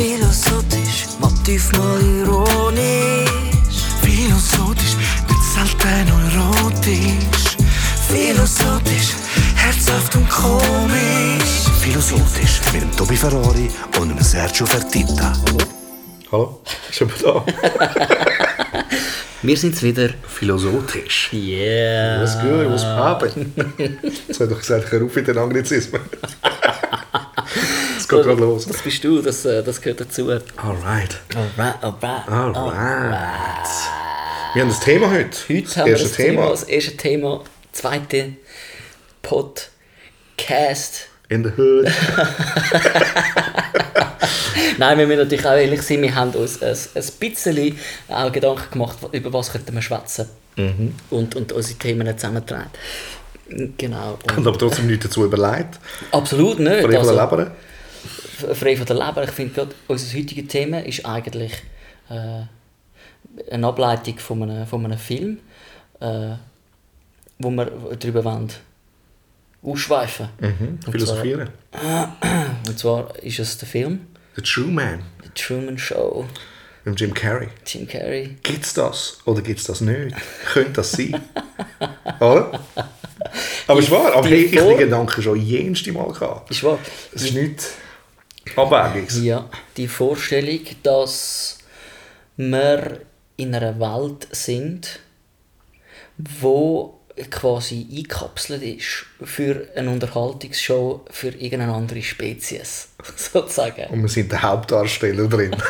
Philosophisch, Motiv mal ironisch. Philosophisch, nicht selten erotisch. Philosophisch, herzhaft und komisch. Philosophisch mit dem Tobi Ferrari und dem Sergio Fertitta. Hallo? Schon mal da? Wir sind's wieder. Philosophisch. Yeah. Was gut, was poppin'? Jetzt hat doch gesagt, ich auf mit den Anglizismen. Geht gerade los. Das bist du, das, äh, das gehört dazu. Alright. Alright, alright. Alright. Wir haben das Thema heute. Heute das haben wir erste das Thema, das erste Thema, zweite Podcast. In the hood. Nein, wir müssen natürlich auch ehrlich sein, wir haben uns ein, ein bisschen auch Gedanken gemacht, über was könnten wir schwätzen Mhm. und, und unsere Themen zusammentragen. Genau. Und Und aber trotzdem nichts dazu überlegt. absolut nicht. Von Also, frei von der Leber. Ich finde gerade, unser heutiges Thema ist eigentlich äh, eine Ableitung von einem, von einem Film, äh, wo wir darüber wollen ausschweifen Mhm. Philosophieren. Und zwar ist es der Film The True Man. The Truman Show, Mit Jim Carrey. Jim Carrey. Gibt's das oder gibt's das nicht? Könnte das sein? Oder? Aber es wahr, aber die ich, den Gedanken schon jenste Mal gehabt. Ist wahr? Es ist nichts Abwägiges. Ja, die Vorstellung, dass wir in einer Welt sind, wo quasi eingekapselt ist für eine Unterhaltungsshow für irgendeine andere Spezies, sozusagen. Und wir sind der Hauptdarsteller drin.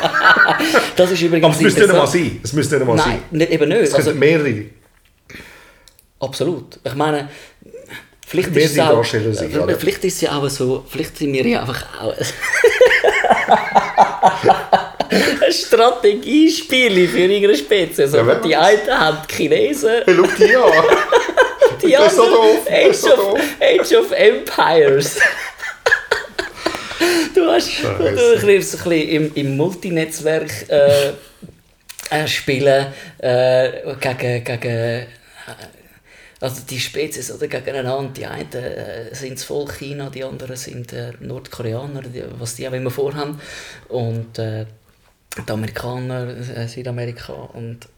Das ist übrigens Aber es müsste nicht einmal interessant. sein. Es müsste nicht einmal Nein, sein. nicht, eben nicht. Es Also, mehrere. absolut. Ich meine, vielleicht Wer ist es auch, Darsteller sind, oder? vielleicht ist es ja auch so, vielleicht sind wir ja einfach auch ein Strategiespiel für irgendeine Spezies. Ja, Aber wer die einen haben die Chinesen, Hey, schau die an. die so anderen doof, so Age, doof. of, Age of Empires. du hast du, ein bisschen im, im Multinetzwerk äh, äh, spielen äh, gegen, gegen äh, also die Spezies oder gegeneinander. Die einen äh, sind voll China, die anderen sind äh, Nordkoreaner, die, was die auch immer vorhaben. Und äh, die Amerikaner, äh, Südamerika. Und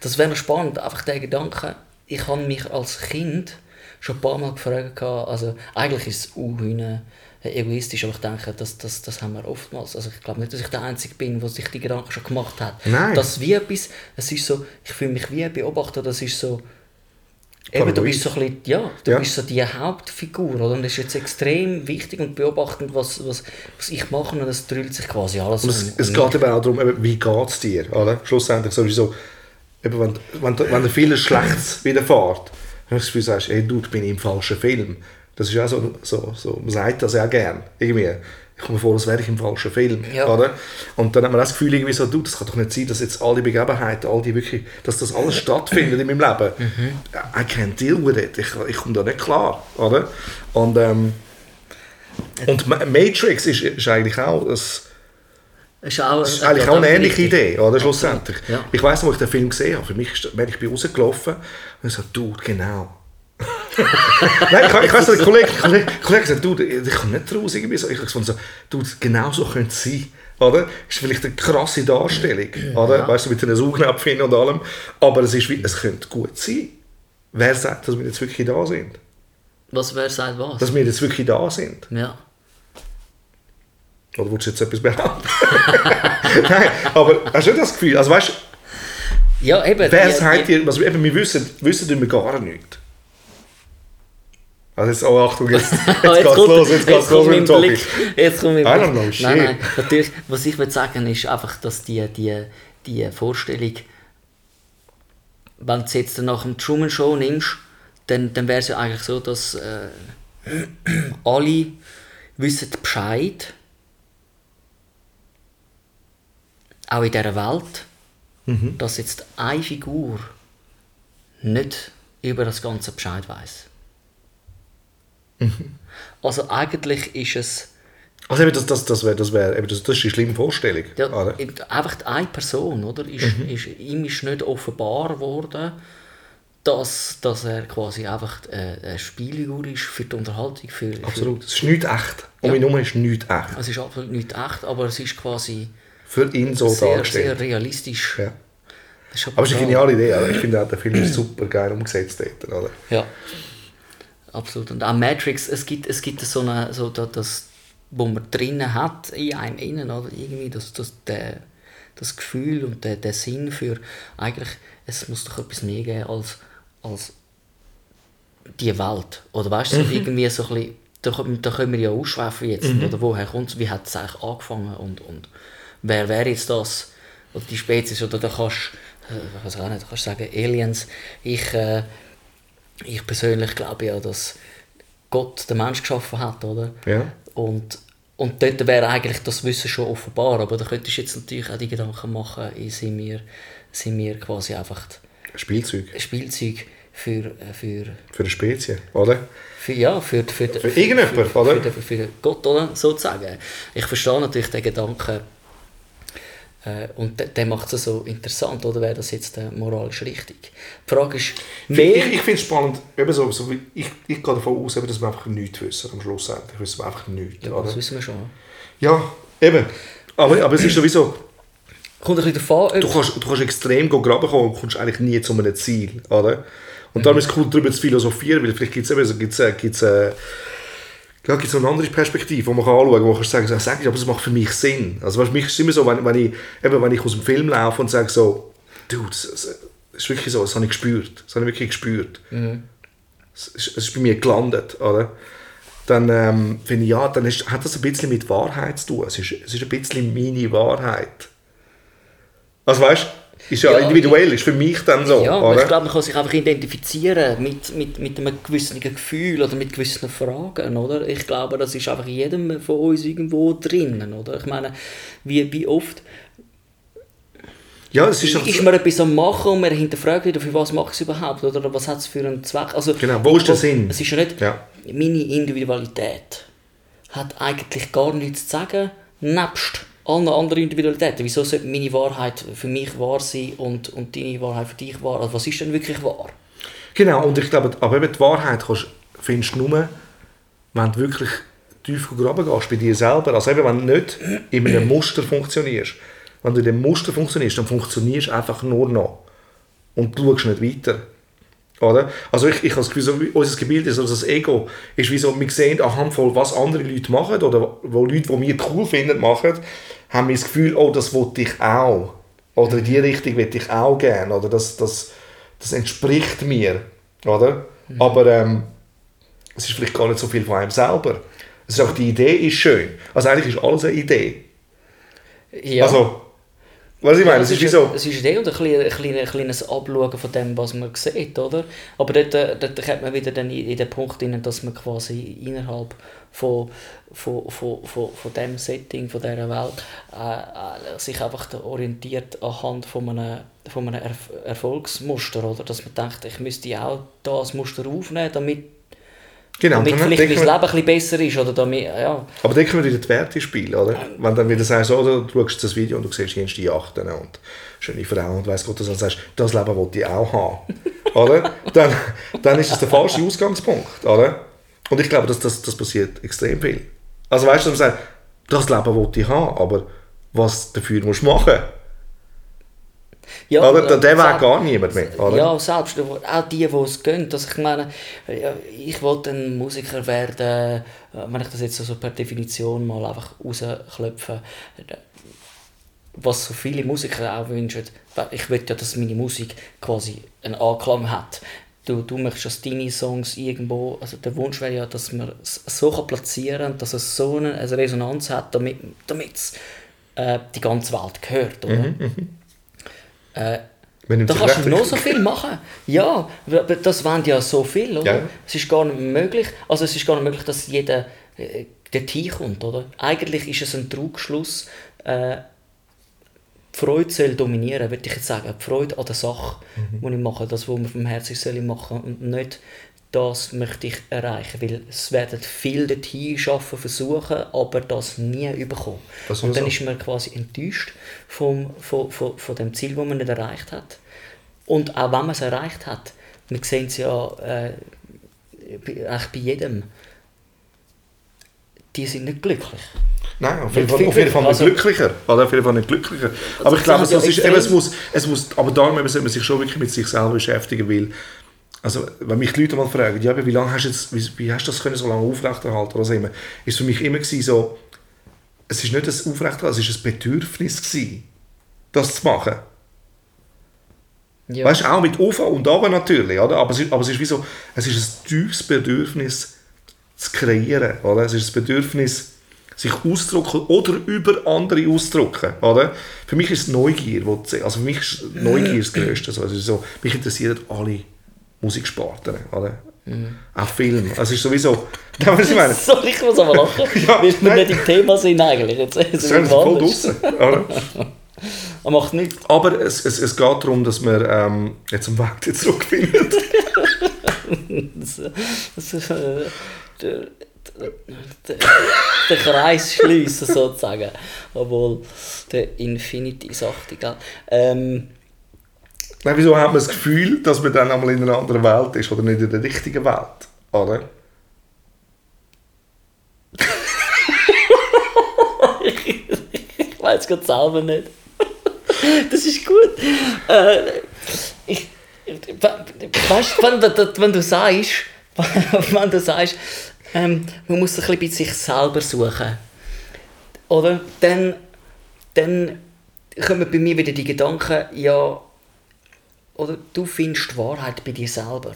das wäre noch spannend, einfach der Gedanke. Ich habe mich als Kind schon ein paar Mal gefragt, also eigentlich ist es unhühne egoistisch, aber ich denke, das, das, das haben wir oftmals. Also ich glaube nicht, dass ich der Einzige bin, der sich die Gedanken schon gemacht hat. Nein. Das wie etwas, es ist so, ich fühle mich wie ein Beobachter, das ist so, Eben, du bist so ein bisschen, ja, du Ja. bist so die Hauptfigur, oder? Und das ist jetzt extrem wichtig und beobachtend, was, was, was ich mache und es drüllt sich quasi alles Und es, um- es geht eben auch darum, eben, wie geht es dir? Oder? Schlussendlich sowieso, eben, wenn, wenn, wenn dir vieles Schlechtes widerfährt, dann hast du das Gefühl, sagst, hey, du, ich bin im falschen Film. Das ist auch so, so, so man sagt das ja gern. Irgendwie. Ich komme vor, als wäre ich im falschen Film. Ja. Oder? Und dann hat man das Gefühl, irgendwie so, du, das kann doch nicht sein, dass jetzt alle Begebenheiten, all die wirklich, dass das alles stattfindet in meinem Leben. I can't deal with it. Ich, ich komme da nicht klar. Oder? Und, ähm, und Ma- Matrix ist, ist eigentlich auch das, Ist auch, ist eigentlich auch eine ähnliche. Idee, oder? Schlussendlich. Ja. Ich weiß noch, wo ich den Film gesehen habe. Für mich ist, wenn ich bin rausgelaufen und ich so, du, genau. Nein, ich, ich weiss noch, der Kollege, Kollege, Kollege sagt, du, ich komme nicht raus. Irgendwie so. Ich habe so, du, genau so könnte es sein. Oder? Ist vielleicht eine krasse Darstellung, oder? Weißt du, mit den Saugnäpfen und allem. Aber es, ist, wie- es könnte gut sein. Wer sagt, dass wir jetzt wirklich da sind? Was, wer sagt was? Dass wir jetzt wirklich da sind? ja. Oder willst du jetzt etwas behaupten? Nein, aber hast du nicht das Gefühl? Also weißt du, ja, eben. Wer sagt dir, also eben, wir wissen, wissen wir gar nichts. Also jetzt, oh Achtung, jetzt, jetzt Ah, geht's kommt- los, jetzt geht's los mit dem Topic. Blick. Jetzt kommt mein I don't Blick. know, shit. Nein, nein, natürlich, was ich will sagen ist einfach, dass die, die, die Vorstellung, wenn du jetzt nach dem Truman Show nimmst, dann, dann wäre es ja eigentlich so, dass äh, alle wissen Bescheid, auch in dieser Welt, Mhm. dass jetzt eine Figur nicht über das ganze Bescheid weiß. Mhm. Also eigentlich ist es Also eben, das, das, das wäre das wär, das, das ist eine schlimme Vorstellung. ja, oder? einfach eine Person, oder? Ist, Mhm. ist, ihm ist nicht offenbar worden, dass, dass er quasi einfach äh, eine Spielfigur ist für die Unterhaltung. Für, für, Absolut. Es ist nicht echt. Um Ja. ihn herum ist nicht echt. es ist absolut nicht echt, aber es ist quasi Für ihn so sehr, sehr dargestellt. realistisch. Ja. Ist Aber es ist eine geniale Idee. Oder? Ich finde auch, der Film ist super geil umgesetzt dort. Oder? Ja, absolut. Und auch Matrix, es gibt, es gibt so eine, so da- das, wo man drinnen hat, in einem innen, oder? Irgendwie, das, das, der, das Gefühl und der, der Sinn für, eigentlich, es muss doch etwas mehr geben als, als die Welt. Oder weißt du, so irgendwie so ein bisschen, da, können- da können wir ja ausschweifen jetzt, oder? Woher kommt es, wie hat es eigentlich angefangen? Und, und wer wäre jetzt das, oder die Spezies, oder da kannst äh, ich weiß auch nicht, da kannst du sagen, Aliens, ich, äh, ich persönlich glaube ja, dass Gott den Mensch geschaffen hat, oder? Ja. Und, und dort wäre eigentlich das Wissen schon offenbar, aber da könntest du jetzt natürlich auch die Gedanken machen, sind wir, sind wir quasi einfach Spielzeug. ein Spielzeug für, äh, für, Für eine Spezie. Oder? für, ja, für, für, für, irgendjemand, für, oder? Für, für, für Gott, oder? sozusagen. Ich verstehe natürlich den Gedanken äh, und der, macht es so interessant, oder wäre das jetzt äh, moralisch richtig? Die Frage ist, Ich, mehr... ich finde es spannend, eben so, so ich, ich gehe davon aus, eben, dass wir einfach nichts wissen am Schluss. Eigentlich wissen einfach nichts. ja, oder? das wissen wir schon. ja, eben. Aber, aber es ist sowieso, Kommt ein bisschen davon, ob- du kannst, du kannst extrem graben kommen und kommst eigentlich nie zu einem Ziel. Oder? Und darum ist es cool, darüber zu philosophieren, weil vielleicht gibt es eben so, gibt's, äh, gibt's, äh, ja, gibt's so eine andere Perspektive, die man kann anschauen kann, wo man kann sagen kann, sag ich, aber es macht für mich Sinn. Also weißt, mich ist es immer so, wenn, wenn, ich, eben, wenn ich aus dem Film laufe und sage so, du, das, das, ist wirklich so, das habe ich gespürt. Das habe ich wirklich gespürt. Es, ist, es ist bei mir gelandet. Oder? Dann ähm, finde ich, ja, dann ist, hat das ein bisschen mit Wahrheit zu tun. Es ist, es ist ein bisschen meine Wahrheit. Also weißt du, ist ja, Ja, individuell, ist für mich dann so. Ja, oder? ich glaube, man kann sich einfach identifizieren mit, mit, mit einem gewissen Gefühl oder mit gewissen Fragen, oder? Ich glaube, das ist einfach in jedem von uns irgendwo drinnen, oder? Ich meine, wie, wie oft ja, es ist, ist, man etwas am Machen und man hinterfragt wieder, für was macht es überhaupt, oder was hat es für einen Zweck? Also, Genau, wo ist der Sinn? Es ist ja nicht, Ja. meine Individualität hat eigentlich gar nichts zu sagen, nebst allen anderen Individualitäten. Wieso sollte meine Wahrheit für mich wahr sein und, und deine Wahrheit für dich wahr? Also was ist denn wirklich wahr? Genau, und ich glaube, aber eben die Wahrheit kannst, findest du nur, wenn du wirklich tief graben gehst bei dir selber. Also eben, wenn du nicht in einem Muster funktionierst. Wenn du in dem Muster funktionierst, dann funktionierst du einfach nur noch. Und du schaust nicht weiter. Oder? Also ich, ich habe das Gefühl, so, unser Gebilde, also das Ego, ist wie so, wir sehen anhand von was andere Leute machen oder wo Leute, die wir cool finden, machen, haben wir das Gefühl, oh, das wollte ich auch. Oder in die Richtung will ich auch gerne. Oder das, das, das entspricht mir. Oder? Aber ähm, es ist vielleicht gar nicht so viel von einem selber. Es ist auch, die Idee ist schön. Also eigentlich ist alles eine Idee. Ja. Also, was ich meine, Ja, es ist wie so... Es ist und ein, klein- ein, klein- ein kleines Abschauen von dem, was man sieht, oder? Aber dort, äh, dort kommt man wieder dann in in den Punkt rein, dass man quasi innerhalb von, von, von, von, von dem Setting, von dieser Welt, äh, äh, sich einfach orientiert anhand von einem, von einem Erf Erfolgsmuster, oder? Dass man denkt, ich müsste auch das Muster aufnehmen, damit, Genau, damit dann vielleicht mein Leben wir, ein besser ist, oder damit, ja. aber dann kommen wieder die Werte ins Spiel, oder? Wenn dann wieder sagst, oder, du schaust das Video und du siehst die Yachten und schöne Frau und weiss Gott, dass du sagst, das Leben wollte ich auch haben. oder? Dann, dann ist es der falsche Ausgangspunkt, oder? Und ich glaube, dass das, das passiert extrem viel. Also weißt du, dass man sagt, das Leben wollte ich haben, aber was dafür musst du machen? Ja oder? Den Weg selbst- gar niemand mehr, oder? Ja, selbst auch die, die es gehen. Also ich meine, ich wollte ein Musiker werden, äh, wenn ich das jetzt so per Definition mal einfach rausklopfe, was so viele Musiker auch wünschen. Ich will ja, dass meine Musik quasi einen Anklang hat. Du, du möchtest, dass deine Songs irgendwo, also der Wunsch wäre ja, dass man es so platzieren kann, dass es so eine, eine Resonanz hat, damit, damit es äh, die ganze Welt gehört. Oder? Äh, da kannst du noch so viel machen. Ja, aber das wollen ja so viel, oder? Ja. Es ist gar nicht möglich, also es ist gar nicht möglich, dass jeder äh, dort hinkommt, oder? Eigentlich ist es ein Trugschluss, äh, die Freude soll dominieren, würde ich jetzt sagen. Die Freude an der Sache, Mhm. die ich mache, das, was man vom Herzen soll machen und nicht das möchte ich erreichen, weil es werden viel dorthin schaffen, versuchen, aber das nie überkommen. Das und dann so. ist man quasi enttäuscht vom, von, von, von dem Ziel, das man nicht erreicht hat. Und auch wenn man es erreicht hat, wir sehen es ja äh, bei, eigentlich bei jedem, die sind nicht glücklich. Nein, auf jeden Fall, auf jeden Fall nicht also- glücklicher. Oder auf jeden Fall nicht glücklicher. Aber ich glaube, es, ist, eben, es, muss, es muss, aber darum sollte man sich schon wirklich mit sich selber beschäftigen, weil, also, wenn mich die Leute mal fragen, ja, wie lange hast du jetzt, wie, wie hast du das können so lange aufrechterhalten oder was immer, ist für mich immer gewesen, so, es ist nicht ein Aufrechterhalten, es ist ein Bedürfnis gewesen, das zu machen. Ja. Weißt du, auch mit Auf und Ab natürlich, oder? Aber, es ist, aber es ist wie so, es ist ein tiefes Bedürfnis zu kreieren, oder? Es ist ein Bedürfnis, sich auszudrücken oder über andere auszudrücken, oder? Für mich ist Neugier, also für mich ist Neugier das Größte. Also so, mich interessieren alle Musiksparten, oder? Auch Film. Also es ist sowieso, du, was ich meine? Sorry, ich muss aber lachen, Ja, weil wir nicht im Thema sind eigentlich. Jetzt, Das ist wir voll oder? Er macht nichts. Aber es, es, es geht darum, dass wir ähm, jetzt am Weg wieder zurückfinden. Das, das ist, äh, der, der, der, Kreis schließen sozusagen. Obwohl der Infinity sagt, egal. Ähm, Nein, wieso hat man das Gefühl, dass man dann einmal in einer anderen Welt ist oder nicht in der richtigen Welt? Oder? ich weiß gerade selber nicht. Das ist gut. Äh, ich, weißt du, wenn, du- wenn du sagst, wenn du sagst, ähm, man muss sich ein bisschen bei sich selber suchen, oder? Dann, dann kommen bei mir wieder die Gedanken, ja, oder du findest die Wahrheit bei dir selber,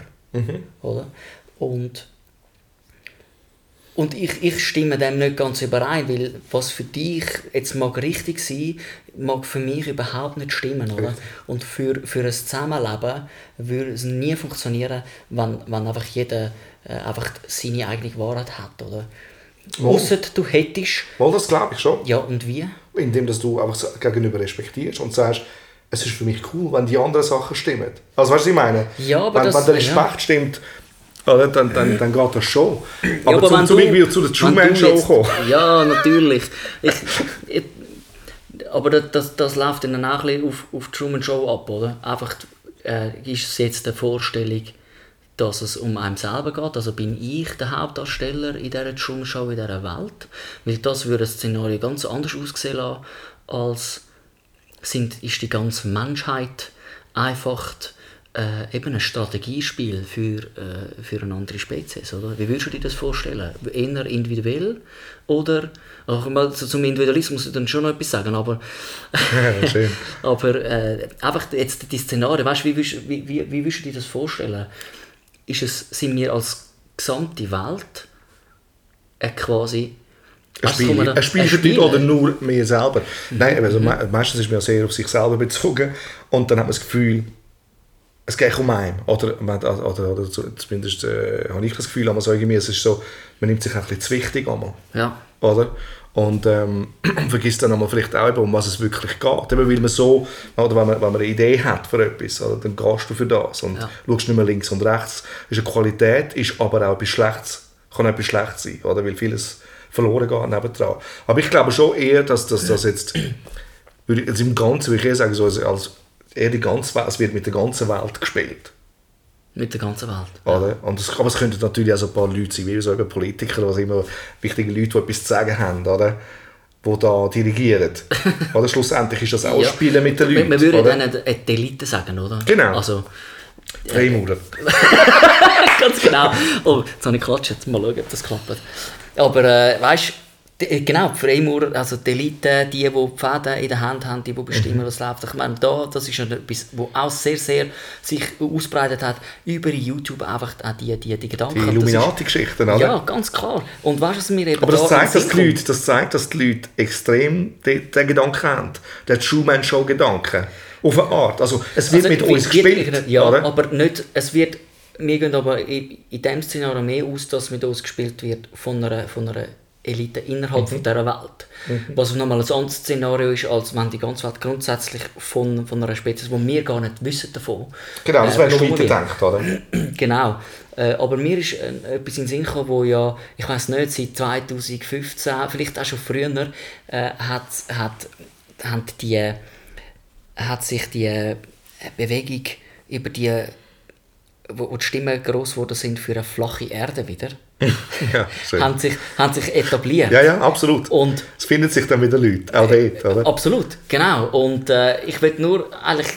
oder? Und und ich, ich stimme dem nicht ganz überein, weil was für dich jetzt mag richtig sein, mag für mich überhaupt nicht stimmen, oder? Richtig. Und für, für ein Zusammenleben würde es nie funktionieren, wenn, wenn einfach jeder äh, einfach seine eigene Wahrheit hat, oder? Ausser du hättest, Wohl, das glaube ich schon. ja und wie? Indem dass du einfach gegenüber respektierst und sagst, es ist für mich cool, wenn die anderen Sachen stimmen. Also weißt du, was ich meine? Ja, aber wenn, das- wenn der Respekt ja. stimmt, oder, dann, dann, dann geht das schon. Aber, aber zum, wenn zum Beispiel zu der wenn Truman du Show jetzt- kommen. Ja, natürlich. Ich, ich, aber das, das, das läuft dann auch ein auf, auf die Truman Show ab, oder? Einfach äh, ist es jetzt eine Vorstellung, dass es um einen selber geht. Also bin ich der Hauptdarsteller in dieser Truman Show, in dieser Welt. Weil das würde das Szenario ganz anders aussehen lassen, als sind, ist die ganze Menschheit einfach äh, eben ein Strategiespiel für, äh, für eine andere Spezies, oder? Wie würdest du dir das vorstellen? Eher individuell oder, ach, mal so zum Individualismus muss ich dann schon noch etwas sagen, aber, Ja, aber äh, einfach jetzt die Szenarien, weißt, wie, wie, wie, wie würdest du dir das vorstellen? Ist es, sind wir als gesamte Welt äh, quasi Ein Spiel, ein Spiel ein für dich Spiel? oder nur mir selber? Nein, also me meistens ist man ja sehr auf sich selber bezogen und dann hat man das Gefühl, es geht um einen. Oder, oder, oder zu- zumindest äh, habe ich das Gefühl, aber so irgendwie, es ist so, man nimmt sich ein bisschen zu wichtig einmal. Ja. Oder? Und ähm, vergisst dann einmal vielleicht auch, um was es wirklich geht. Eben, weil man so, oder wenn man, wenn man eine Idee hat für etwas, oder, dann gehst du für das und Ja. schaust nicht mehr links und rechts. Das ist eine Qualität, ist aber auch etwas Schlechtes. Kann etwas Schlechtes sein, oder? weil vieles verloren geht nebendran. Aber ich glaube schon eher, dass das, das jetzt, würde jetzt im Ganzen würde ich eher sagen, so als, als eher die ganze Welt, es wird mit der ganzen Welt gespielt. Mit der ganzen Welt. Oder? Und es, aber es könnten natürlich auch so ein paar Leute sein, wie so eben Politiker, oder was immer wichtige Leute, die etwas zu sagen haben, oder? die da dirigieren. oder? Schlussendlich ist das auch Ja. Spielen mit den Leuten. würden oder? dann eine eine Elite sagen, oder? Genau. Also, Freimaurer. ganz genau. Oh, jetzt habe ich geklatscht, jetzt mal schauen, ob das klappt. Aber äh, weißt du, genau, die Freimaurer, also die Elite, die, die die Fäden in der Hand haben, die, die bestimmen, Mhm. was läuft. Ich meine, da, das ist etwas, was auch sehr, sehr sich ausbreitet hat, über YouTube einfach auch die, die, die Gedanken. Die Illuminati-Geschichten, oder? Ja, ganz klar. Und weißt was mir eben Aber das da zeigt, dass die Leute, das zeigt, dass die Leute extrem den, den Gedanken haben. Den Truman-Show-Gedanken. Auf eine Art. Also, es wird Also, mit uns gespielt. Ja, oder? aber nicht, es wird, wir gehen aber in, in diesem Szenario mehr aus, dass mit uns gespielt wird von einer, von einer Elite innerhalb von dieser Welt. Was nochmal ein anderes Szenario ist, als wenn die ganze Welt grundsätzlich von, von einer Spezies, wo wir gar nicht wissen davon. Genau, das äh, wäre noch wird. weiterdenkt, oder? Genau. Äh, aber mir ist äh, etwas in den Sinn gekommen, wo ja, ich weiß nicht, seit 2015, vielleicht auch schon früher, äh, hat, hat, haben die, hat sich die äh, Bewegung über die wo, wo die Stimmen gross geworden sind für eine flache Erde wieder, ja, schön. haben, sich, haben sich etabliert. ja, ja, absolut. Und es finden sich dann wieder Leute, auch dort, oder? Absolut, genau. Und äh, ich will nur eigentlich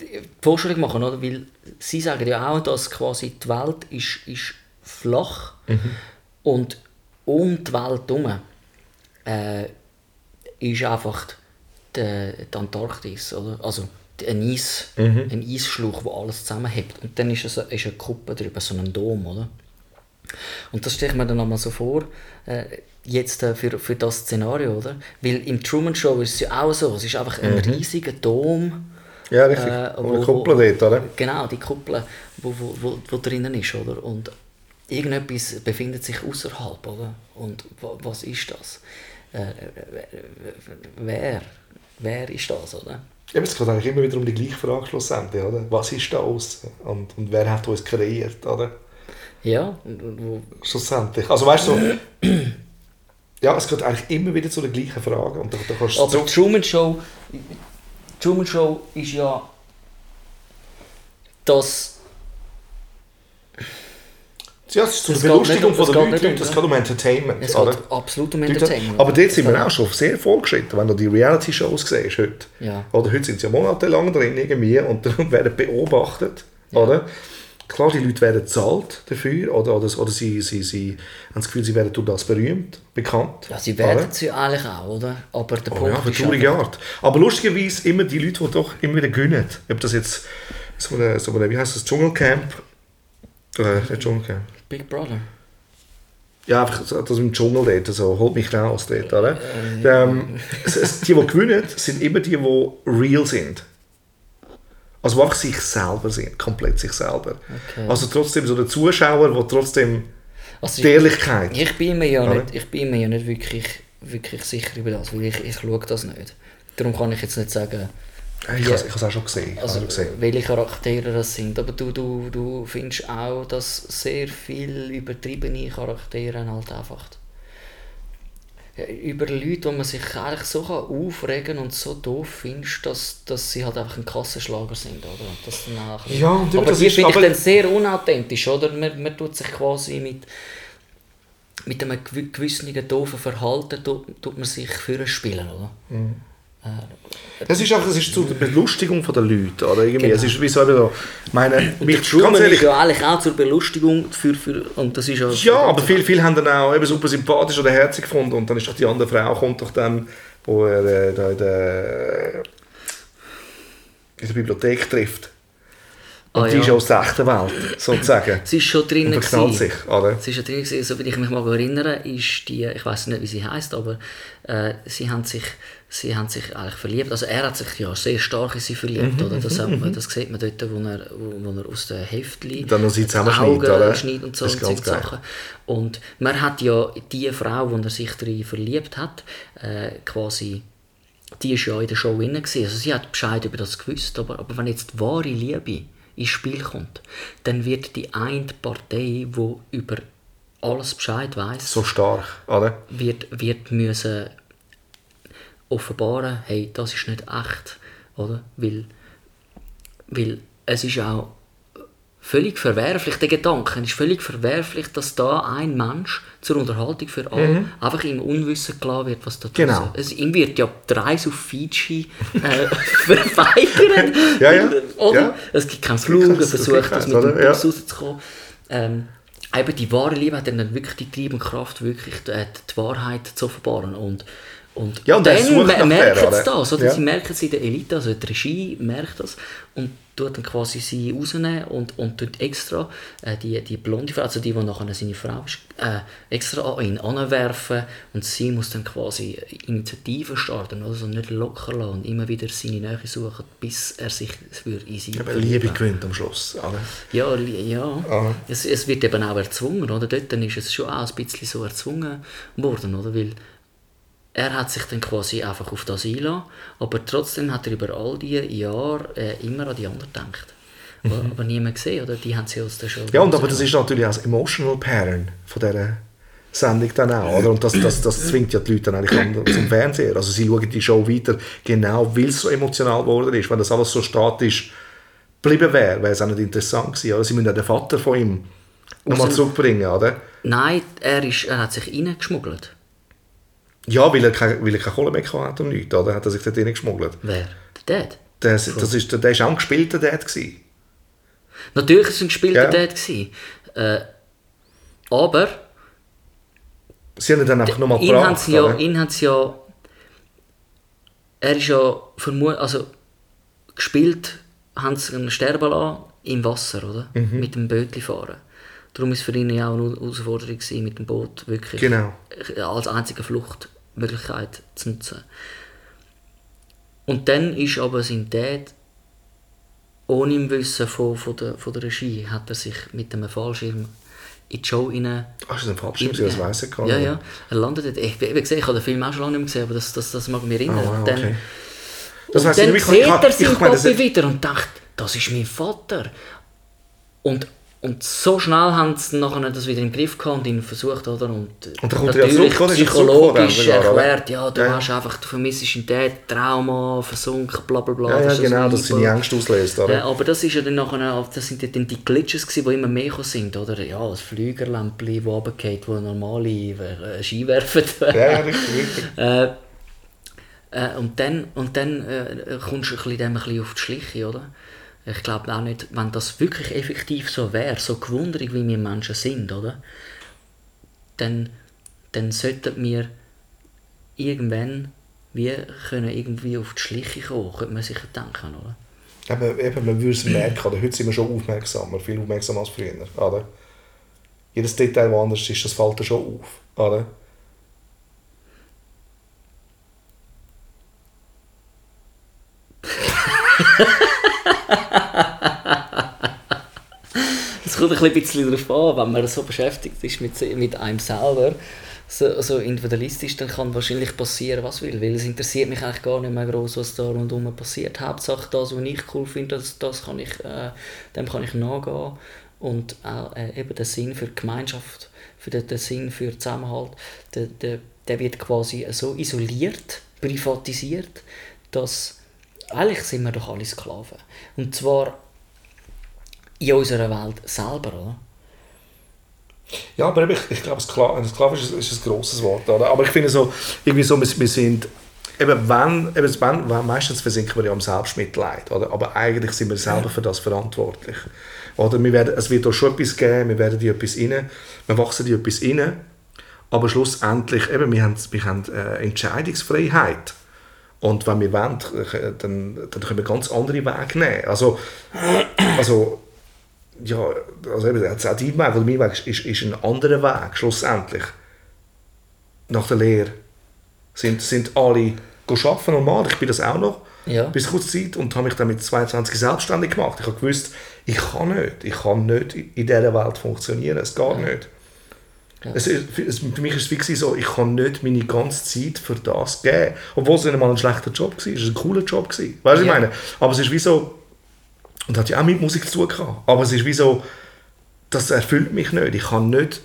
die Vorstellung machen, oder? weil sie sagen ja auch, dass quasi die Welt ist, ist flach und um die Welt herum äh, ist einfach die, die Antarktis, oder? also ein, Eis, ein Eisschluch, wo alles zusammenhebt. Und dann ist, es, ist eine Kuppe drüber, so ein Dom, oder? Und das stelle ich mir dann einmal so vor, äh, jetzt äh, für, für das Szenario, oder? Weil im Truman Show ist es ja auch so, es ist einfach ein riesiger Dom. Ja, richtig. äh, Und eine Kuppel dort, oder? Genau, die Kuppel, wo, wo, wo, wo drinnen ist, oder? Und irgendetwas befindet sich außerhalb, oder? Und wa- was ist das? Äh, wer? Wer ist das, oder? Eben, es geht eigentlich immer wieder um die gleiche Frage schlussendlich, oder? Was ist da außen? Und, und wer hat uns kreiert, oder? Ja, Schlussendlich. Also weißt du, so, ja, es geht eigentlich immer wieder zu der gleichen Frage. Und da, da kannst Aber die Truman Show, die Truman Show ist ja das. Ja, es ist zur Belustigung nicht von um- es der geht um- es geht um Entertainment. Es oder? geht absolut um Entertainment. Aber dort sind wir auch schon sehr vorgeschritten, wenn du die Reality-Shows siehst heute. Ja. Oder heute sind sie ja monatelang drin irgendwie und dann werden beobachtet. Oder? Klar, die Leute werden bezahlt dafür oder, oder, oder sie, sie, sie haben das Gefühl, sie werden durch das berühmt, bekannt. Ja, sie werden es ja eigentlich auch, oder? Aber der Oh Punkt ja, auf eine ist traurige Art. Aber lustigerweise immer die Leute, die doch immer wieder gewinnen. Ob das jetzt so eine, so eine wie heißt das, Dschungelcamp? Äh, Dschungelcamp. Big Brother. Ja, einfach so, das im Dschungel dort, so, holt mich raus dort, oder? Ähm, es, es, die, die gewinnen, sind immer die, die real sind. Also die einfach sich selber sind, komplett sich selber. Okay. Also trotzdem so der Zuschauer, der trotzdem Also die Ehrlichkeit... Ich bin mir ja Oder? nicht, ich bin mir ja nicht wirklich, wirklich sicher über das, weil ich, ich schaue das nicht. Darum kann ich jetzt nicht sagen, ich habe es auch schon gesehen. also, es gesehen. welche Charaktere das sind. Aber du, du, du findest auch, dass sehr viel übertriebene Charaktere halt einfach ja, über Leute, wo man sich eigentlich so kann aufregen und so doof findest, dass, dass sie halt einfach ein Kassenschlager sind, oder? Und Das dann auch Ja, und aber das die finde ich dann sehr unauthentisch, oder? Man, man tut sich quasi mit, mit einem gew- gewissen doofen Verhalten tut, tut man sich für spielen, oder? Es ist einfach es ist zur Belustigung der Leute, oder? Irgendwie. Genau. Es ist wie so, eben so ich meine, mich, ganz ist ehrlich, ja eigentlich auch zur Belustigung für, für und das ist ja... Ja, aber viele viel haben dann auch eben super sympathisch oder herzig gefunden und dann ist doch die andere Frau kommt doch dann, wo er äh, in der Bibliothek trifft. Und Ah, die ja. ist aus der echten Welt, sozusagen. Sie ist schon drinnen Und verknallt sich, oder? Sie ist schon drinnen gewesen. Soweit ich mich mal erinnere, ist die, ich weiß nicht, wie sie heißt, aber äh, sie haben sich, sie haben sich eigentlich verliebt. Also er hat sich ja sehr stark in sie Mhm, verliebt, oder? Das, hat man, das sieht man dort, wo er, wo, wo er aus den Heftchen Dann noch sie die zusammenschneidet, oder? schneidet und so Das und. Sachen. Und man hat ja die Frau, wo er sich darin verliebt hat, äh, quasi die ist ja in der Show drin. gewesen. Also sie hat Bescheid über das gewusst, aber, aber wenn jetzt die wahre Liebe ins Spiel kommt, dann wird die eine Partei, die über alles Bescheid weiß, So stark, oder? wird, wird müssen offenbaren, hey, das ist nicht echt, oder? Weil, weil es ist auch völlig verwerflich, der Gedanke ist völlig verwerflich, dass da ein Mensch zur Unterhaltung für alle einfach im Unwissen klar wird, was da Mhm. Genau. Es, ihm wird ja die Reise auf Fiji äh, verweigert. Ja, ja. Oder? Ja. Es gibt keinen Flug, er versucht, das mit oder? dem Bus Ja. rauszukommen. Ähm, eben die wahre Liebe hat dann wirklich die treibende Kraft, wirklich die, die Wahrheit zu offenbaren. Und, und, Ja, und dann mer- merken sie das. Oder? Ja. Sie merken es in der Elite, also die Regie merkt das und tut dann quasi sie rausnehmen und, und tut extra äh, die, die blonde Frau, also die, die nachher seine Frau ist, äh, extra an ihn anwerfen und sie muss dann quasi Initiativen starten, also nicht locker lassen und immer wieder seine Nähe suchen, bis er sich für in sie Aber Liebe gewinnt am Schluss, oder? ja, ja. Ah. Es, es wird eben auch erzwungen, oder? Dort dann ist es schon auch ein bisschen so erzwungen worden, oder? Weil er hat sich dann quasi einfach auf das eingelassen, aber trotzdem hat er über all diese Jahre äh, immer an die anderen gedacht. Aber, aber niemand gesehen, oder? Die haben sie aus der Mhm. Ja, und aber das ist natürlich auch das Emotional Pattern von dieser Sendung dann auch, oder? Und das, das, das zwingt ja die Leute dann eigentlich an zum Fernseher. Also sie schauen die Show weiter, genau weil es so emotional geworden ist. Wenn das alles so statisch geblieben wäre, wäre es auch nicht interessant gewesen. Oder? Sie müssen ja den Vater von ihm nochmal zurückbringen, oder? Nein, er, ist, er hat sich reingeschmuggelt. Ja, weil er, kein, weil er keine Kohle mehr hatte und nichts, oder? Hat er sich dort reingeschmuggelt. Wer? Der Dad. Das, das ist, der war auch ein gespielter Dad. Gewesen. Natürlich war es ein gespielter Ja. Dad. Gewesen. Äh, aber Sie haben ihn dann einfach nochmal ihn gebracht, sie ja, ihn haben sie ja, er ist ja vermut, also gespielt, haben sie ihn sterben lassen im Wasser, oder? Mhm. Mit dem Bötli fahren. Darum ist für ihn ja auch eine Herausforderung gewesen, mit dem Boot wirklich Genau. als einzige Fluchtmöglichkeit zu nutzen. Und dann ist aber sein Dad, ohne im Wissen von, von, der, von der Regie, hat er sich mit einem Fallschirm in die Show rein Ach, ist das ein Fallschirm? Das weiss ich gar ja, nicht. ja. Er landet dort. Ich, wie gesagt, ich habe den Film auch schon lange nicht mehr gesehen, aber das, das, das mag mich erinnern. Ah, wow, Und dann, okay. Das und weiss ich dann sieht ich- ich- er ich seinen Papi wieder und denkt, das ist mein Vater. Und, und so schnell haben sie nachher das wieder im Griff gehabt und ihn versucht, oder? Und, Und ja natürlich zurück, er psychologisch oder? erklärt, ja, du Ja. hast einfach, du vermisst ihn Dad, Trauma, versunken, bla bla bla. Ja, ja, du, genau, dass seine. Ängste auslöst, oder? Ja, aber das ist ja dann nachher, das sind ja dann die Glitches gewesen, die immer mehr sind, oder? Ja, das Flügerlämpchen, das runtergeht, wo normale äh, Ski werfen. Ja, ja, richtig, richtig. Äh, äh, und dann, und dann äh, kommst du ein dem ein bisschen auf die Schliche, oder? Ich glaube auch nicht, wenn das wirklich effektiv so wäre, so gewundert wie wir Menschen sind, oder? Dann, dann sollten wir irgendwann wie können irgendwie auf die Schliche kommen, könnte man sich denken, oder? Eben, eben, man würde es merken, oder? heute sind wir schon aufmerksamer, viel aufmerksamer als früher. Oder? Jedes Detail, das anders ist, das fällt schon auf. Oder? Es kommt ein bisschen darauf an, wenn man so beschäftigt ist mit, mit einem selber, so, so individualistisch, dann kann wahrscheinlich passieren, was will. Weil es interessiert mich eigentlich gar nicht mehr groß, was da rundherum passiert. Hauptsache das, was ich cool finde, das, das kann ich, äh, dem kann ich nachgehen. Und auch äh, eben der Sinn für die Gemeinschaft, für den, den Sinn für Zusammenhalt, der, der, der wird quasi so isoliert, privatisiert, dass eigentlich sind wir doch alle Sklaven. Und zwar in unserer Welt selber, oder? Ja, aber ich, ich glaube, Skla Sklave ist, ist ein grosses Wort. Oder? Aber ich finde so, irgendwie so, wir, wir sind, eben wenn, eben wenn, wenn, meistens versinken wir ja am Selbstmitleid, oder? aber eigentlich sind wir selber für das verantwortlich. Oder wir werden, es wird auch schon etwas geben, wir werden in etwas rein, wir wachsen in etwas rein, aber schlussendlich, eben, wir haben, wir haben äh, Entscheidungsfreiheit. Und wenn wir wollen, äh, dann, dann können wir ganz andere Wege nehmen. Also, also ja, also eben, auch dein Weg oder mein Weg ist, ist ein anderer Weg, schlussendlich. Nach der Lehre sind, sind alle arbeiten normal, ich bin das auch noch, Ja. bis kurz Zeit und habe mich dann mit 22 selbstständig gemacht. Ich habe gewusst, ich kann nicht, ich kann nicht in dieser Welt funktionieren, es geht nicht. Es ist, für es- für mich war es wie so, ich kann nicht meine ganze Zeit für das geben. Obwohl es nicht mal ein schlechter Job war, es war ein cooler Job. Weißt du, was ich Ja. meine? Aber es ist wie so, und hat ja auch mit Musik zu tun gehabt, aber es ist wie so, das erfüllt mich nicht. Ich kann nicht,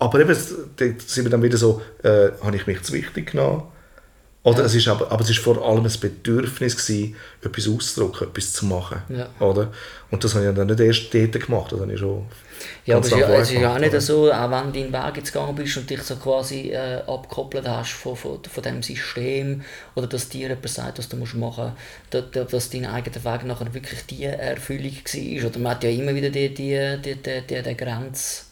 aber eben, dort sind wir dann wieder so, äh, habe ich mich zu wichtig genommen? Oder es ist aber, aber es ist vor allem ein Bedürfnis gewesen, etwas auszudrücken, etwas zu machen. Ja. Oder? Und das habe ich dann nicht erst dort gemacht, das habe ich schon Ja, aber es ist ja, es ist ja auch nicht so, auch wenn du deinen Weg jetzt gegangen bist und dich so quasi äh, abgekoppelt hast von, von, von dem System oder dass dir jemand sagt, was du musst machen musst, dass, dass dein eigener Weg nachher wirklich die Erfüllung war. Oder man hat ja immer wieder die, die, die, die, die, die Grenze,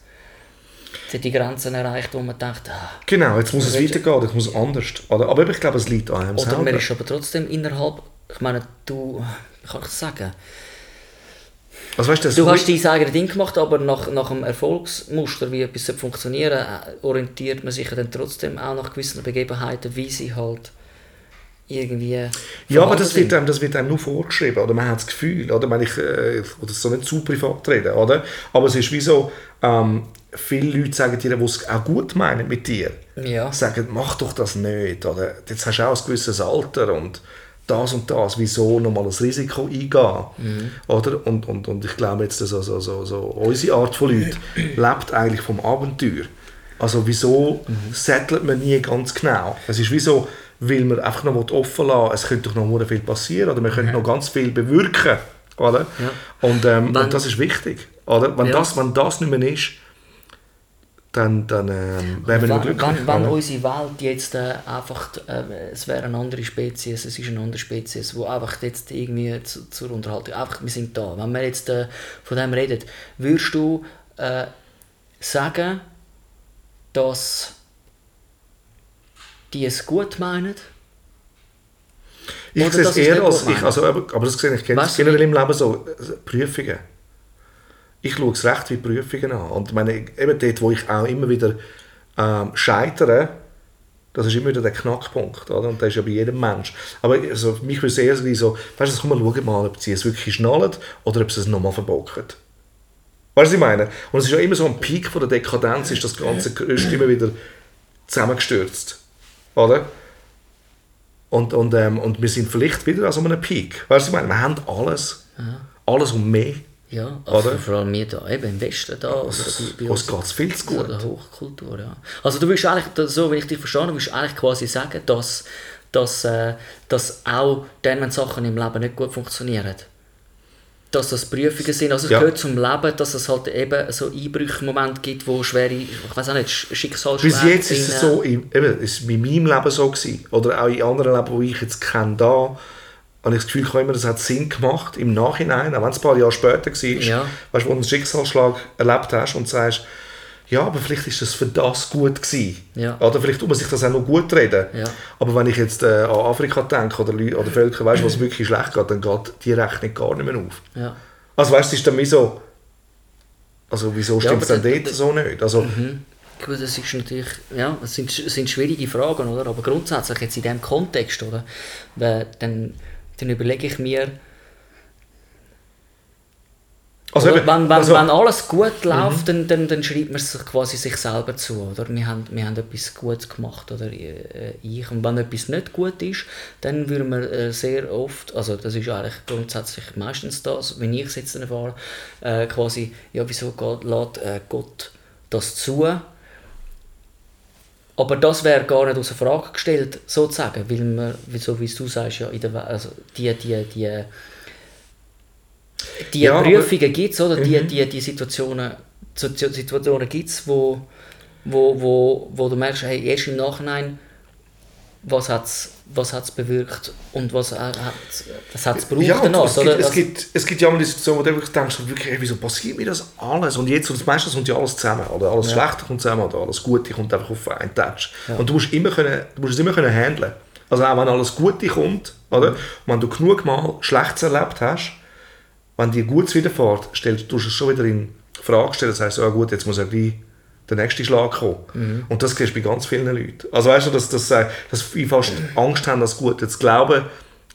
die, die Grenzen erreicht, wo man denkt, ah, Genau, jetzt muss es weitergehen, jetzt muss anders. Oder, aber ich glaube, es liegt an einem Oder selber. man ist aber trotzdem innerhalb, ich meine, du, wie kann ich das sagen? Also, weißt, das Du hast dein eigenes Ding gemacht, aber nach, nach dem Erfolgsmuster, wie etwas funktionieren äh, orientiert man sich dann trotzdem auch nach gewissen Begebenheiten, wie sie halt irgendwie. ja, aber das wird, einem, das wird einem nur vorgeschrieben, oder man hat das Gefühl, oder wenn ich, äh, das so nicht zu privat reden, oder? Aber es ist wie so, ähm, viele Leute sagen dir, die es auch gut meinen mit dir, Ja. sagen, mach doch das nicht, oder? Jetzt hast du auch ein gewisses Alter und das und das, wieso nochmal das Risiko eingehen, Mhm. oder? Und, und, und ich glaube jetzt, so, so, so, so, unsere Art von Leuten lebt eigentlich vom Abenteuer. Also wieso Mhm. settelt man nie ganz genau? Es ist wie so, weil man einfach noch offen lassen es könnte doch noch viel passieren oder man könnte noch ganz viel bewirken Oder? Ja. Und, ähm, Wenn- und das ist wichtig. Oder? Wenn, Ja. das, wenn das nicht mehr ist, dann, dann ähm, wären wir Wenn, glücklich. wenn, wenn unsere Welt jetzt äh, einfach, äh, es wäre eine andere Spezies, es ist eine andere Spezies, wo einfach jetzt irgendwie zu, zur Unterhaltung, einfach, wir sind da. Wenn wir jetzt äh, von dem reden, würdest du äh, sagen, dass die es gut meinen? Ich Oder sehe es eher als, ich, also, aber, aber das sehe ich generell im Leben so, äh, Prüfungen. Ich schaue es recht wie Prüfungen an. Und meine, eben dort, wo ich auch immer wieder ähm, scheitere, das ist immer wieder der Knackpunkt. Oder? Und das ist ja bei jedem Mensch. Aber also, mich würde es eher so, wie so weißt du, komm mal, schau mal, ob sie es wirklich schnallen oder ob sie es nochmal verbocken. Weißt du, was ich meine? Und es ist ja immer so am Peak von der Dekadenz, ist das ganze Gerüst immer wieder zusammengestürzt. Oder? Und, und, ähm, und wir sind vielleicht wieder an so einem Peak. Weißt du, was ich meine? Wir haben alles. Alles und mehr. Ja, also Oder? vor allem wir da, eben im Westen da. Oder bei, bei Uns geht es viel zu gut. der Hochkultur, ja. Also du willst eigentlich, so wie ich dich verstanden willst du eigentlich quasi sagen, dass, dass, äh, dass auch dann, wenn Sachen im Leben nicht gut funktionieren, dass das Prüfungen sind, also es Ja. gehört zum Leben, dass es halt eben so Einbrüche-Momente gibt, wo schwere, ich weiß auch nicht, Sch- Schicksalsschläge Bis jetzt ist es so, in, eben, es ist in meinem Leben so gewesen, oder auch in anderen Leben, die ich jetzt kenne, da, habe ich das Gefühl, immer, das hat Sinn gemacht im Nachhinein, auch wenn es ein paar Jahre später war, Ja. weißt du, wo du einen Schicksalsschlag erlebt hast und sagst, ja, aber vielleicht ist das für das gut gewesen. Ja. Oder vielleicht tut man sich das auch noch gut reden. Ja. Aber wenn ich jetzt äh, an Afrika denke oder, Leute, oder Völker, weißt, was wirklich schlecht geht, dann geht die Rechnung gar nicht mehr auf. Ja. Also weißt du, es ist dann wie so, also wieso stimmt es dann da- dort so nicht? Also, Gut, das ist natürlich, ja, es sind, sind schwierige Fragen, oder? Aber grundsätzlich jetzt in diesem Kontext, oder? Weil Dann, dann überlege ich mir, also oder? wenn, wenn, also- wenn alles gut läuft, dann, dann, dann schreibt man sich quasi sich selber zu, oder? Wir haben, wir haben etwas Gutes gemacht, oder äh, ich. Und wenn etwas nicht gut ist, dann würden wir äh, sehr oft, also das ist eigentlich grundsätzlich meistens das, wenn ich es jetzt erfahre, äh, quasi, ja, wieso geht, lässt äh, Gott das zu? Aber das wäre gar nicht außer Frage gestellt, sozusagen, weil man, wie- so wie du sagst, ja, in der, We- also die, die, die, die Ja, Prüfungen gibt es, oder? Die, Mhm. die, die Situationen, so- so Situationen gibt es, wo, wo, wo, wo du merkst, hey, erst im Nachhinein, was hat es was hat's bewirkt und was hat hat's gebraucht Ja, danach, es, gibt, oder? es, Also- gibt, es gibt ja mal die Situation, wo du wirklich denkst, wirklich, wieso passiert mir das alles? Und jetzt, und das meiste kommt ja alles zusammen. Oder alles Schlechte kommt zusammen, oder alles Gute kommt einfach auf einen Touch. Und du musst, immer können, du musst es immer können handeln. Also auch wenn alles Gute kommt, oder? Und wenn du genug Mal Schlechtes erlebt hast, wenn dir Gutes widerfährt, stellst du es schon wieder in Frage stellen. Das heißt, ja gut, jetzt muss ja gleich der nächste Schlag kommen. Und das siehst du bei ganz vielen Leuten. Also weißt du, dass, dass, äh, dass viele fast Angst haben, das Gute zu glauben,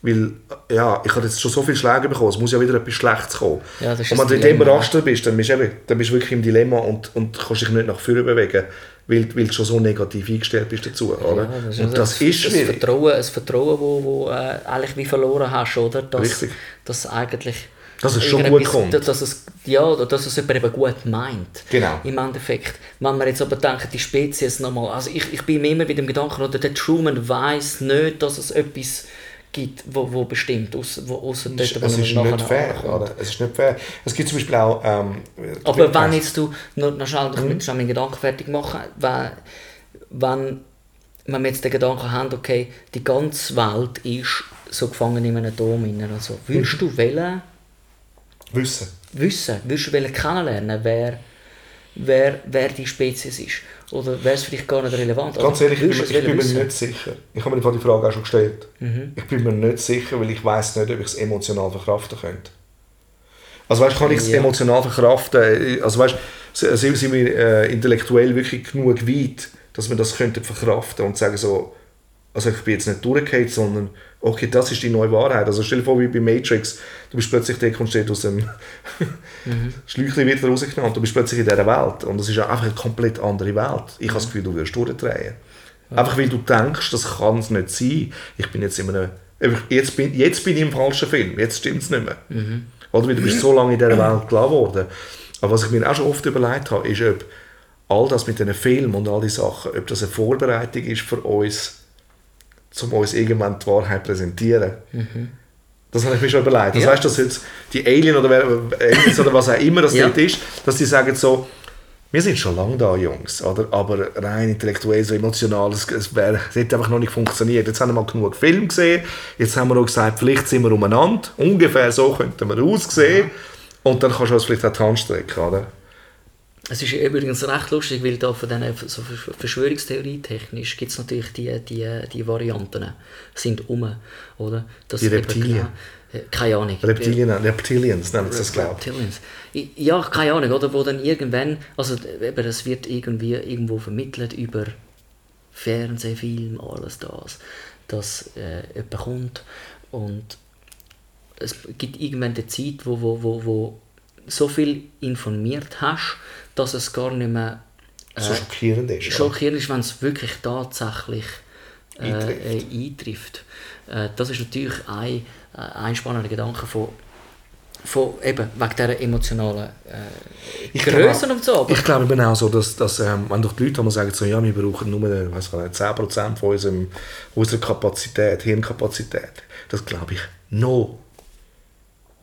weil ja, ich habe jetzt schon so viele Schläge bekommen, es muss ja wieder etwas Schlechtes kommen. Ja, das ist und das wenn du in dem Raster bist, dann bist du, eben, dann bist du wirklich im Dilemma und, und kannst dich nicht nach vorne bewegen, weil, weil du schon so negativ eingestellt bist dazu. Oder? Ja, das und das ist das schwierig. Vertrauen, ein Vertrauen, wo, wo äh, eigentlich wie verloren hast, oder? Dass, Richtig. Dass eigentlich Dass es schon gut kommt. Dass, es, ja, dass es jemand eben gut meint. Genau. Im Endeffekt. Wenn man jetzt aber denkt, die Spezies nochmal, also ich, ich bin mir immer mit dem Gedanken, oder der Truman weiß nicht, dass es etwas gibt, wo, wo bestimmt, außer dort, Es wo ist man nicht fair. Oder? Es ist nicht fair. Es gibt zum Beispiel auch... Ähm, Aber wenn jetzt du, noch, noch schnell, ich Mhm. meinen Gedanken fertig machen, wenn, wenn, wenn wir jetzt den Gedanken haben, okay, die ganze Welt ist so gefangen in einem Dom, also, würdest Mhm. du wollen, Wissen. wissen, würdest du kennenlernen, wer, wer, wer die Spezies ist? Oder wäre es dich gar nicht relevant? Ganz ehrlich, ich bin, ich bin mir nicht sicher. Ich habe mir die Frage auch schon gestellt. Mhm. Ich bin mir nicht sicher, weil ich weiß nicht, ob ich es emotional verkraften könnte. Also weißt, kann ich es Ja. emotional verkraften? Also weißt, sind, sind wir äh, intellektuell wirklich genug weit, dass wir das könnten verkraften und sagen so, also ich bin jetzt nicht durchgefallen, sondern okay, das ist die neue Wahrheit. Also stell dir vor, wie bei Matrix, du bist plötzlich steht aus dem Mhm. Schläuchchen wird rausgenommen, du bist plötzlich in dieser Welt und das ist ja einfach eine komplett andere Welt. Ich habe das Gefühl, du wirst durchdrehen. Einfach weil du denkst, das kann es nicht sein. Ich bin jetzt in einem, jetzt bin, jetzt bin ich im falschen Film, jetzt stimmt es nicht mehr. Oder weil du bist so lange in dieser Welt klar geworden. Aber was ich mir auch schon oft überlegt habe, ist, ob all das mit diesen Filmen und all die Sachen, ob das eine Vorbereitung ist für uns, um uns irgendwann die Wahrheit zu präsentieren. Das Das habe ich mir schon überlegt. Das Ja. heißt, dass jetzt die Alien oder, wer, Aliens oder was auch immer das Ja. dort ist, dass die sagen so, wir sind schon lange da, Jungs, oder? aber rein intellektuell, so emotional, es, es, wär, es hätte einfach noch nicht funktioniert. Jetzt haben wir mal genug Film gesehen, jetzt haben wir auch gesagt, vielleicht sind wir umeinander, ungefähr so könnten wir aussehen und dann kannst du uns vielleicht auch die Hand strecken, oder? Es ist übrigens recht lustig, weil da von diesen so Versch- Verschwörungstheorie technisch gibt es natürlich die, die, die Varianten sind um, oder? Dass Die Reptilien. genau- äh, keine Ahnung. Reptilien, Reptilians nennen sie das, glaube ich. Ja, keine Ahnung, oder? Wo dann irgendwann, also eben, es wird irgendwie irgendwo vermittelt über Fernsehfilm, alles das, dass äh, jemand kommt und es gibt irgendwann eine Zeit, wo, wo, wo, wo so viel informiert hast, dass es gar nicht mehr So schockierend ist. schockierend ist, wenn es wirklich tatsächlich äh, Eintrifft. äh, eintrifft. Äh, das ist natürlich ein, äh, ein spannender Gedanke von, von eben wegen dieser emotionalen äh, glaube- und so. Aber Ich glaube eben auch so, dass, dass ähm, wenn doch die Leute sagen, so, ja, wir brauchen nur äh, weiss ich nicht, 10% von unserem, unserer Kapazität, Hirnkapazität, das glaube ich no.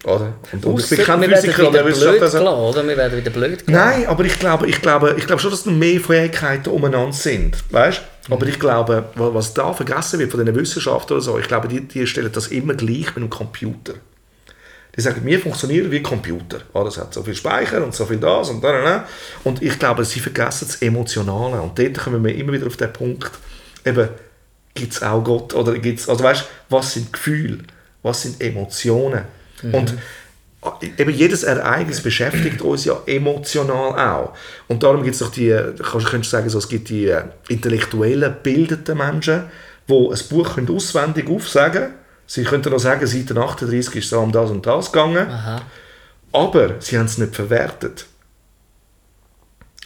Oder? Und, und ich bin Ausser, kein Physiker oder wieder blöd also- gelassen, oder? Wir werden wieder blöd gelassen. Nein, aber ich glaube, ich, glaube, ich glaube schon, dass noch mehr Fähigkeiten umeinander sind. Weißt? Aber ich glaube, wa- was da vergessen wird von den Wissenschaftlern oder so, ich glaube, die, die stellen das immer gleich mit einem Computer. Die sagen, wir funktionieren wie Computer. Ah, das hat so viel Speicher und so viel das und dann. Und ich glaube, sie vergessen das Emotionale. Und dort kommen wir immer wieder auf den Punkt, eben, gibt es auch Gott? Oder gibt's, also weißt, was sind Gefühle? Was sind Emotionen? Und eben jedes Ereignis beschäftigt uns ja emotional auch. Und darum gibt es doch die, kannst, könntest du sagen, so, es gibt die äh, intellektuellen, bildeten Menschen, die ein Buch können auswendig aufsagen können. Sie könnten auch sagen, Seite 38 ist so um das und das gegangen. Aha. Aber sie haben es nicht verwertet.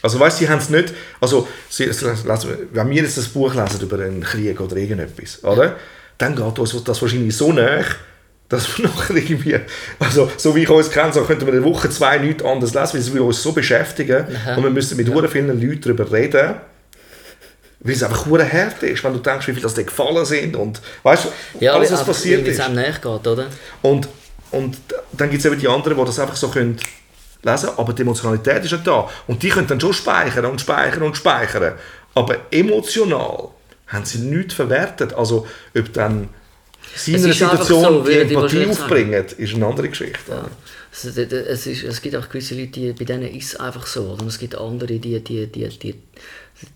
Also weißt, sie haben es nicht, also sie, es wenn wir jetzt das Buch lesen über einen Krieg oder irgendetwas, oder? Dann geht uns das wahrscheinlich so nach, dass wir nachher irgendwie, also so wie ich uns kenne, so könnten wir eine Woche, zwei nichts anderes lesen, weil es würde uns so beschäftigen und wir müssen mit ja. vielen Leuten darüber reden, weil es einfach hure hart ist, wenn du denkst, wie viel das dir gefallen sind und weißt du, Ja, alles was passiert ist. einem nachgeht, oder? Und, und dann gibt es eben die anderen, die das einfach so können lesen aber die Emotionalität ist nicht da. Und die können dann schon speichern und speichern und speichern. Aber emotional haben sie nichts verwertet. Also ob dann sie in Es einer ist einfach Situation so, die Empathie aufbringen, ist eine andere Geschichte. Ja. Es, es, ist, es gibt auch gewisse Leute, die, bei denen ist es einfach so. Oder? Und es gibt andere, die, die, die, die,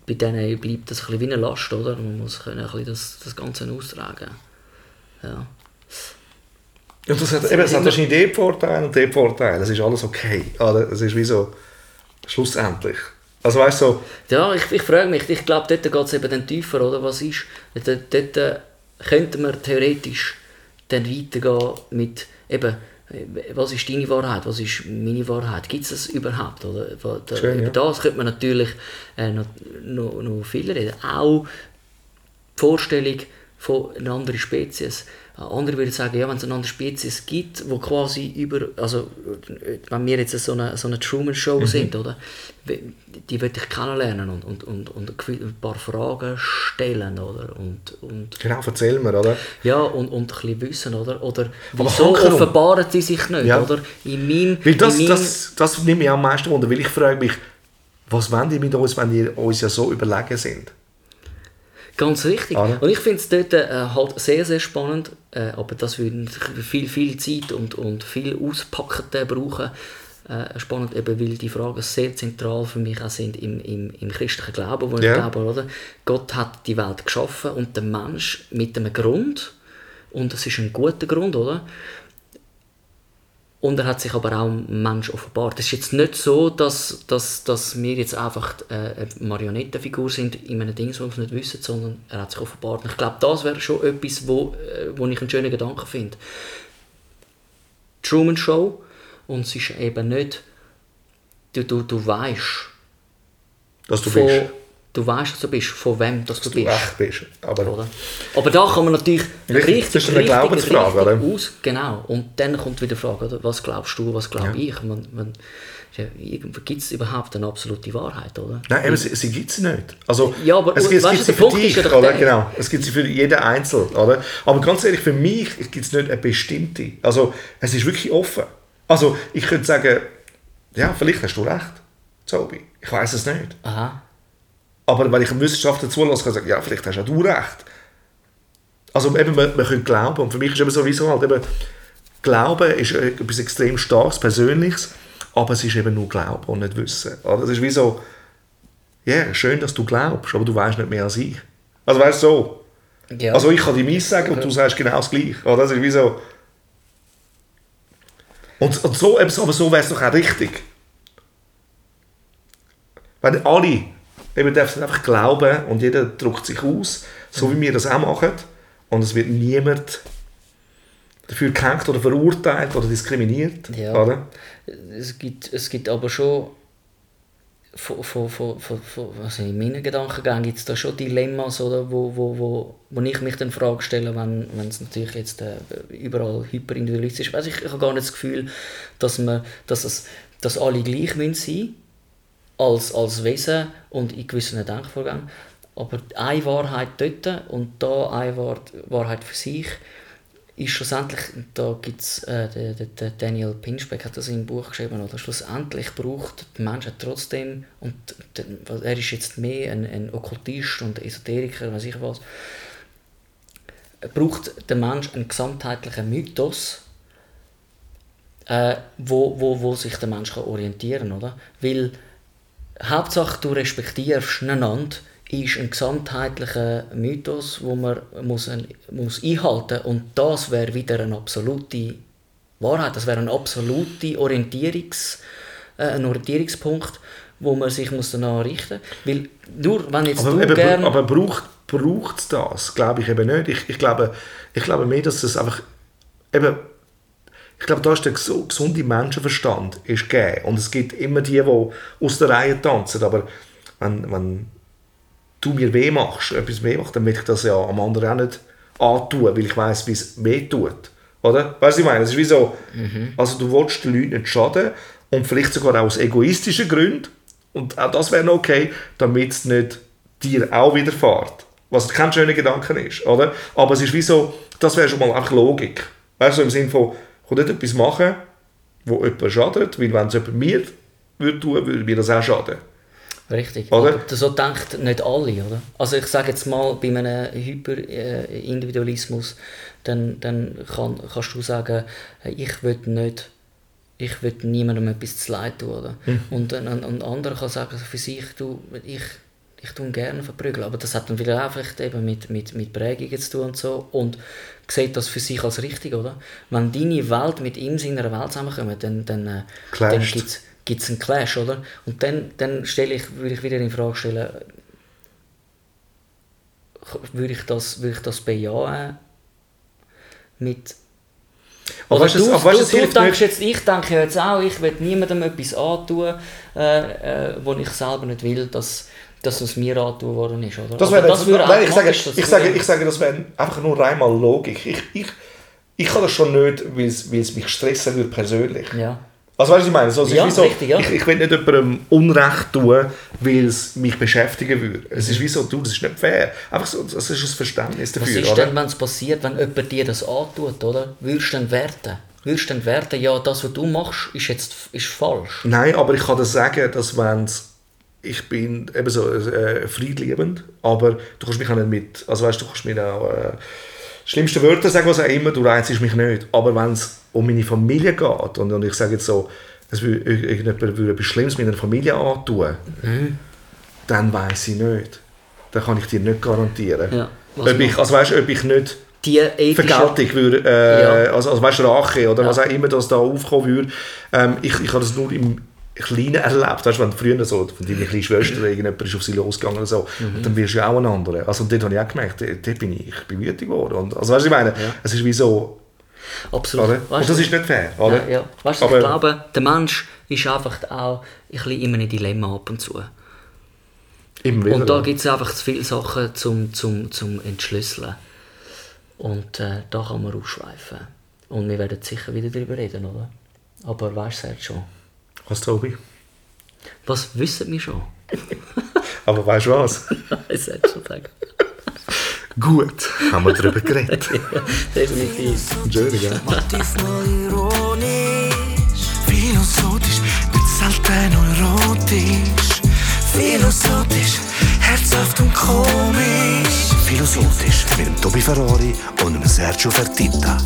bei denen bleibt das ein bisschen wie eine Last. Oder? Man muss können ein bisschen das, das Ganze austragen. Ja. Und das hat, eben, es hat wahrscheinlich den Vorteil und den Vorteil. Es ist alles okay. Oder? Es ist wie so, schlussendlich. Also weißt du, so, Ja, ich, ich frage mich, ich glaube, dort geht es eben dann tiefer, oder? Was ist? Dort, dort äh, könnte man theoretisch dann weitergehen mit eben, was ist deine Wahrheit, was ist meine Wahrheit? Gibt es das überhaupt? Oder? Da, Schön, über ja. das könnte man natürlich äh, noch, noch, noch viel reden. Auch die Vorstellung von einer anderen Spezies. Äh, Andere würden sagen, ja, wenn es eine andere Spezies gibt, wo quasi über, also wenn wir jetzt so eine, so eine Truman-Show Mhm. sind, oder? Die würde ich kennenlernen und, und, und, und ein paar Fragen stellen, oder? Und, und, genau, erzähl mir, oder? ja, und, und ein bisschen wissen, oder? Oder wieso offenbaren die sich nicht, Ja. oder? In meinem, Weil das, in meinem, das, das nimmt mich am meisten wunder, weil ich frage mich, was wollen die mit uns, wenn die uns ja so überlegen sind? Ganz richtig. Oder? Und ich finde es dort äh, halt sehr, sehr spannend, äh, aber das würde viel, viel Zeit und, und viel Auspacken brauchen. Äh, spannend, eben, weil die Fragen sehr zentral für mich auch sind im, im, im christlichen Glauben, wo ich Ja. glaube, oder? Gott hat die Welt geschaffen und der Mensch mit einem Grund, und es ist ein guter Grund, oder? Und er hat sich aber auch ein Mensch offenbart. Es ist jetzt nicht so, dass, dass, dass wir jetzt einfach äh, eine Marionettenfigur sind in einem Ding, das wir nicht wissen, sondern er hat sich offenbart. Und ich glaube, das wäre schon etwas, wo, äh, wo ich einen schönen Gedanken finde. Truman Show und es ist eben nicht, du, du, du weißt Dass du von, bist. Du weißt, dass du bist, von wem dass du Du bist. echt bist. Aber Oder? Aber da kann man natürlich Richtig, richtig, das ist eine Glaubensfrage, richtig oder? aus. Genau. Und dann kommt wieder die Frage, oder? was glaubst du, was glaube ich? Man, man, Gibt es überhaupt eine absolute Wahrheit, oder? Nein, eben, sie, sie gibt es nicht. Also, Ja, aber es, gibt- es gibt sie für dich, ja oder? der. Genau. Es gibt sie für jeden Einzelnen, oder? Aber ganz ehrlich, für mich gibt es nicht eine bestimmte. Also, es ist wirklich offen. Also, ich könnte sagen, ja, vielleicht hast du recht, Zobi. Ich weiß es nicht. Aha. Aber wenn ich Wissenschaftler zulasse, kann ich sagen, ja, vielleicht hast auch du recht. Also eben, man, man könnte glauben, und für mich ist eben sowieso halt eben, Glauben ist etwas extrem Starkes, Persönliches, aber es ist eben nur Glauben und nicht Wissen. Oder? Es ist wie so, ja, yeah, schön, dass du glaubst, aber du weißt nicht mehr als ich. Also weißt du so, Ja. also ich kann dir meins sagen und du sagst genau das Gleiche. Das ist wie so... Und, und so- aber so wäre es doch auch richtig. Wenn alle eben dürfen einfach glauben und jeder drückt sich aus, so wie wir das auch machen, und es wird niemand dafür gehängt oder verurteilt oder diskriminiert. Ja. Oder? es, gibt, es gibt aber schon, von, von, von, von, also in meinen Gedankengängen gibt es da schon Dilemmas, oder, wo, wo, wo, wo ich mich dann Frage stelle, wenn, wenn es natürlich jetzt äh, überall hyperindividualistisch ist. Also ich, ich habe gar nicht das Gefühl, dass, man, dass, es, dass alle gleich müssen sein als, als Wesen und in gewissen Denkvorgängen. Aber eine Wahrheit dort und da eine Wahr- Wahrheit für sich ist schlussendlich, da gibt es, äh, der, der, Daniel Pinchbeck hat das in einem Buch geschrieben, oder schlussendlich braucht die Menschheit trotzdem, und der, er ist jetzt mehr ein, ein Okkultist und Esoteriker, weiß ich was, braucht der Mensch einen gesamtheitlichen Mythos, äh, wo, wo, wo sich der Mensch kann orientieren kann. Oder? Weil Hauptsache du respektierst einander, ist ein gesamtheitlicher Mythos, wo man muss, ein, muss einhalten muss. Und das wäre wieder eine absolute Wahrheit, das wäre ein absoluter Orientierungs, äh, ein Orientierungspunkt, wo man sich muss danach richten muss. Weil nur wenn jetzt Aber, du eben, gerne... aber braucht braucht es das? Glaube ich eben nicht. Ich, ich, glaube, ich glaube mehr, dass es einfach eben ich glaube, da ist der gesu- gesunde Menschenverstand ist gegeben. Und es gibt immer die, die aus der Reihe tanzen. Aber wenn, wenn du mir weh machst, etwas weh machst, dann will ich das ja am anderen auch nicht antun, weil ich weiß, wie es weh tut. Oder? Weißt du, was ich meine? Es ist wie so, also du willst den Leuten nicht schaden und vielleicht sogar auch aus egoistischen Gründen. Und auch das wäre okay, damit es nicht dir auch widerfährt. Was kein schöner Gedanke ist, oder? Aber es ist wie so, das wäre schon mal einfach Logik. Weißt du, im Sinne von, ich will nicht etwas machen, wo jemand schadet, weil wenn es jemand mir würde tun, würde mir das auch schaden. Richtig. Oder? Aber so denkt nicht alle, oder? Also ich sage jetzt mal, bei einem Hyperindividualismus, dann, dann kann, kannst du sagen, hey, ich will nicht, ich will niemandem etwas zu leid tun, oder? Und ein, ein, ein anderer kann sagen, für sich, du, ich, ich tue gerne verprügeln, aber das hat dann wieder auch vielleicht eben mit, mit, mit Prägungen zu tun und so und sieht das für sich als richtig, oder? Wenn deine Welt mit ihm seiner Welt zusammenkommen, dann, dann, äh, dann gibt's gibt es einen Clash, oder? Und dann, dann stelle ich, würde ich wieder in Frage stellen, würde ich das, würde ich das bejahen mit... Aber Oder weißt du, du, aber weißt, du, du hilft denkst jetzt, ich denke jetzt auch, ich will niemandem etwas antun, äh, äh, wo ich selber nicht will, dass, dass es mir antun worden ist, oder? Das wäre würde nein, ich sage, dazu ich sage, ich sage, das wäre einfach nur einmal Logik. Ich, ich, ich kann das schon nicht, weil es, weil es mich stressen würde persönlich. Ja. Also weißt du, was ich meine? So, es Ja, ist so, richtig, ja. ich, ich will nicht jemandem Unrecht tun, weil es mich beschäftigen würde. Es ist wie so, du, das ist nicht fair. Einfach so, das ist ein Verständnis Was dafür, ist oder? denn, wenn es passiert, wenn jemand dir das antut, oder? Würdest du dann werten? Würdest du dann werten, ja, das, was du machst, ist jetzt ist falsch? Nein, aber ich kann dir sagen, dass wenn ich bin eben so äh, friedliebend, aber du kannst mich auch nicht mit, also weißt du, du kannst mir auch äh, schlimmste Wörter sagen, was auch immer, du reizst mich nicht. Aber wenn es um meine Familie geht und, und ich sage jetzt so, würde irgendjemand würde etwas Schlimmes mit einer Familie antun, Mhm. dann weiß ich nicht. Dann kann ich dir nicht garantieren. Ja, Ob ich, also weißt, du, ob ich nicht Die ethische... Vergeltung würde, äh, Ja. also, also weißt, Rache oder Ja. was auch immer das da aufkommen würde. Ähm, ich, ich habe das nur im Kleinen erlebt. Weißt, wenn früher so von deiner kleinen Schwester irgendjemand ist auf sie losgegangen oder so, Mhm. und dann wirst du ja auch ein anderer. Also und dort habe ich auch gemerkt, dort bin ich, ich bin wütend geworden. Und, also weißt du, ich meine, es ist wie so, Absolut. oder? Weißt und du, das ist nicht fair, oder? Ja, ja. Weißt du, Aber- ich glaube, der Mensch ist einfach auch ein bisschen in einem Dilemma ab und zu. Immer wieder. Und da gibt es einfach zu viele Sachen zum, zum, zum Entschlüsseln. Und äh, da kann man ausschweifen. Und wir werden sicher wieder darüber reden, oder? Aber weißt du schon? Was, Tobi? Was wissen wir schon? Aber weißt du was? ich sollte schon sagen. Gut, haben wir darüber geredet. Definitiv. Schön, gell? Philosophisch, nicht selten erotisch. Philosophisch, herzhaft und komisch. Philosophisch mit dem Tobi Ferrari und dem Sergio Fertitta.